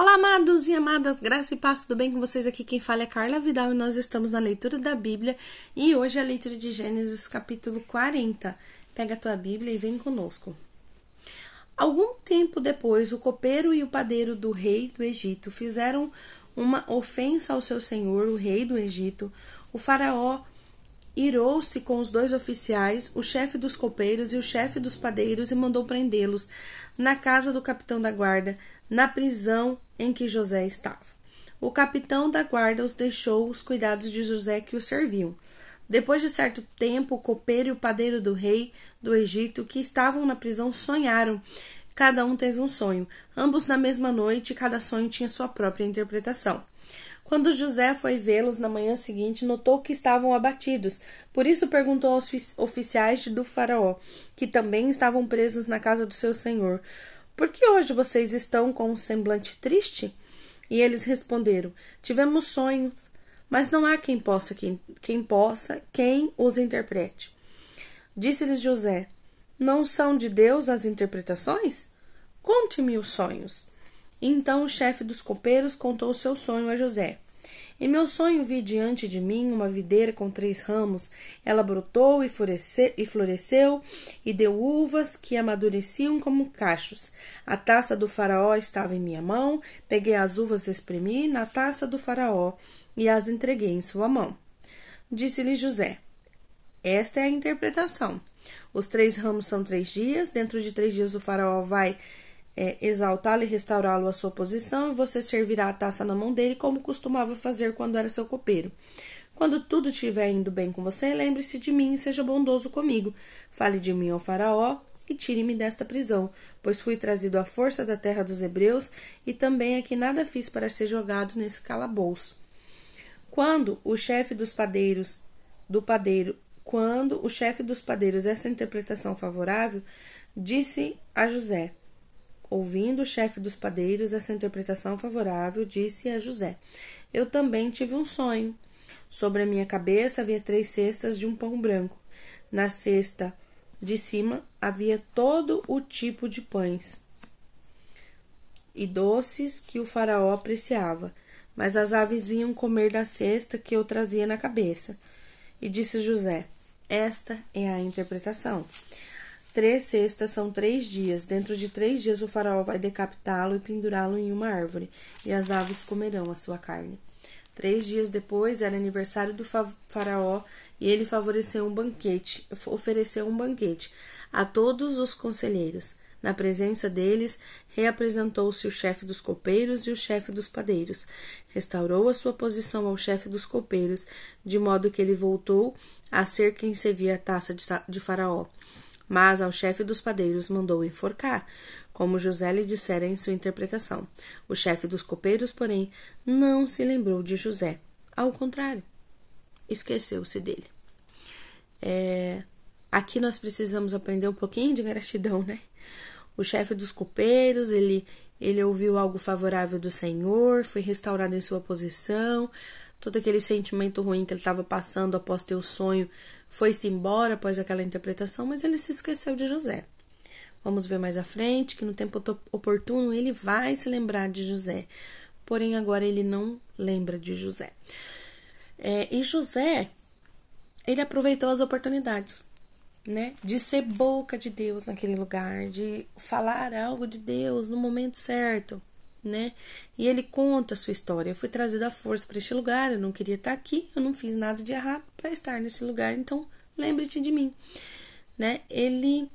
Olá, amados e amadas, graça e paz, tudo bem com vocês? Aqui quem fala é Carla Vidal e nós estamos na leitura da Bíblia e hoje é a leitura de Gênesis capítulo 40. Pega a tua Bíblia e vem conosco. Algum tempo depois, o copeiro e o padeiro do rei do Egito fizeram uma ofensa ao seu senhor, o rei do Egito. O faraó irou-se com os dois oficiais, o chefe dos copeiros e o chefe dos padeiros, e mandou prendê-los na casa do capitão da guarda, na prisão em que José estava. O capitão da guarda os deixou os cuidados de José que o serviam. Depois de certo tempo, o copeiro e o padeiro do rei do Egito, que estavam na prisão, sonharam. Cada um teve um sonho, ambos na mesma noite, cada sonho tinha sua própria interpretação. Quando José foi vê-los na manhã seguinte, notou que estavam abatidos. Por isso perguntou aos oficiais do Faraó, que também estavam presos na casa do seu senhor: Por que hoje vocês estão com um semblante triste? E eles responderam: Tivemos sonhos, mas não há quem possa quem, quem possa quem os interprete. Disse-lhes José: Não são de Deus as interpretações? Conte-me os sonhos. Então o chefe dos copeiros contou seu sonho a José. Em meu sonho vi diante de mim uma videira com três ramos. Ela brotou e floresceu e deu uvas que amadureciam como cachos. A taça do faraó estava em minha mão. Peguei as uvas espremi na taça do faraó e as entreguei em sua mão. Disse-lhe José: Esta é a interpretação. Os três ramos são três dias. Dentro de três dias o faraó vai é, exaltá-lo e restaurá-lo à sua posição, e você servirá a taça na mão dele, como costumava fazer quando era seu copeiro. Quando tudo estiver indo bem com você, lembre-se de mim e seja bondoso comigo. Fale de mim ao Faraó e tire-me desta prisão, pois fui trazido à força da terra dos hebreus e também aqui nada fiz para ser jogado nesse calabouço. Quando o chefe dos padeiros do padeiro, quando o chefe dos padeiros essa interpretação favorável, disse a José: Ouvindo o chefe dos padeiros essa interpretação favorável, disse a José: Eu também tive um sonho. Sobre a minha cabeça havia três cestas de um pão branco. Na cesta de cima havia todo o tipo de pães e doces que o faraó apreciava, mas as aves vinham comer da cesta que eu trazia na cabeça. E disse José: Esta é a interpretação. Três cestas são três dias. Dentro de três dias o faraó vai decapitá-lo e pendurá-lo em uma árvore, e as aves comerão a sua carne. Três dias depois era aniversário do faraó e ele favoreceu um banquete, ofereceu um banquete a todos os conselheiros. Na presença deles, reapresentou-se o chefe dos copeiros e o chefe dos padeiros. Restaurou a sua posição ao chefe dos copeiros, de modo que ele voltou a ser quem servia a taça de Faraó mas ao chefe dos padeiros mandou enforcar, como José lhe dissera em sua interpretação. O chefe dos copeiros, porém, não se lembrou de José. Ao contrário, esqueceu-se dele. É, aqui nós precisamos aprender um pouquinho de gratidão, né? O chefe dos copeiros, ele, ele ouviu algo favorável do Senhor, foi restaurado em sua posição, todo aquele sentimento ruim que ele estava passando após ter o sonho foi-se embora após aquela interpretação, mas ele se esqueceu de José. Vamos ver mais à frente que no tempo oportuno ele vai se lembrar de José, porém agora ele não lembra de José. É, e José, ele aproveitou as oportunidades, né, de ser boca de Deus naquele lugar, de falar algo de Deus no momento certo né? E ele conta a sua história. Eu fui trazido à força para este lugar, eu não queria estar aqui, eu não fiz nada de errado para estar nesse lugar, então lembre-te de mim, né? Ele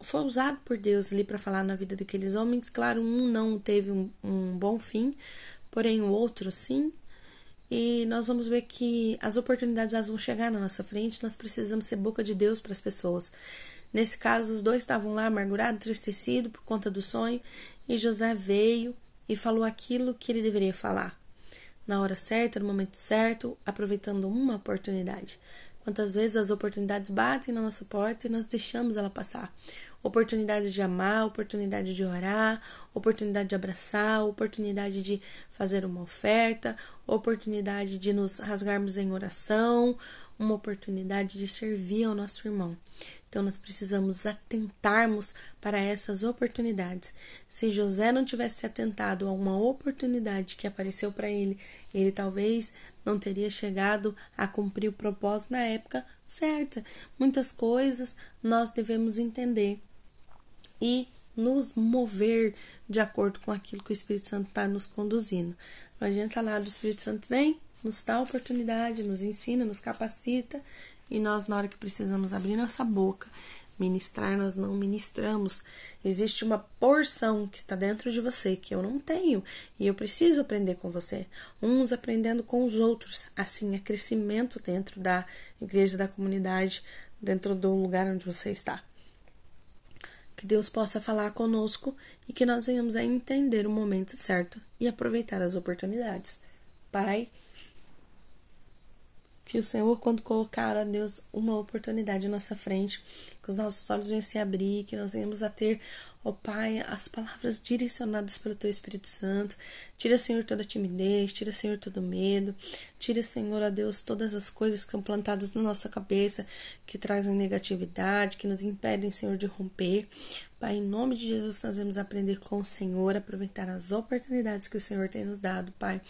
foi usado por Deus ali para falar na vida daqueles homens. Claro, um não teve um, um bom fim, porém o outro sim. E nós vamos ver que as oportunidades elas vão chegar na nossa frente, nós precisamos ser boca de Deus para as pessoas. Nesse caso, os dois estavam lá amargurados, entristecidos por conta do sonho, e José veio e falou aquilo que ele deveria falar. Na hora certa, no momento certo, aproveitando uma oportunidade. Quantas vezes as oportunidades batem na nossa porta e nós deixamos ela passar? Oportunidade de amar, oportunidade de orar, oportunidade de abraçar, oportunidade de fazer uma oferta, oportunidade de nos rasgarmos em oração, uma oportunidade de servir ao nosso irmão. Então nós precisamos atentarmos para essas oportunidades. Se José não tivesse atentado a uma oportunidade que apareceu para ele, ele talvez não teria chegado a cumprir o propósito na época certa. Muitas coisas nós devemos entender e nos mover de acordo com aquilo que o Espírito Santo está nos conduzindo. Não adianta nada, o Espírito Santo vem, nos dá oportunidade, nos ensina, nos capacita e nós, na hora que precisamos abrir nossa boca, ministrar, nós não ministramos. Existe uma porção que está dentro de você que eu não tenho e eu preciso aprender com você. Uns aprendendo com os outros. Assim, é crescimento dentro da igreja, da comunidade, dentro do lugar onde você está. Que Deus possa falar conosco e que nós venhamos a entender o momento certo e aproveitar as oportunidades. Pai, que o Senhor, quando colocar, ó Deus, uma oportunidade à nossa frente, que os nossos olhos venham se abrir, que nós venhamos a ter, ó Pai, as palavras direcionadas pelo Teu Espírito Santo. Tira, Senhor, toda timidez, tira, Senhor, todo medo, tira, Senhor, ó Deus, todas as coisas que são plantadas na nossa cabeça, que trazem negatividade, que nos impedem, Senhor, de romper. Pai, em nome de Jesus, nós vamos aprender com o Senhor, aproveitar as oportunidades que o Senhor tem nos dado, Pai,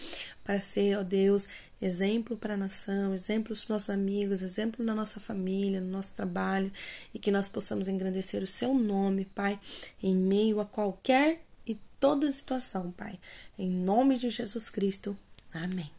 para ser, ó Deus, exemplo para a nação, exemplo para os nossos amigos, exemplo na nossa família, no nosso trabalho, e que nós possamos engrandecer o Seu nome, Pai, em meio a qualquer e toda situação, Pai. Em nome de Jesus Cristo. Amém.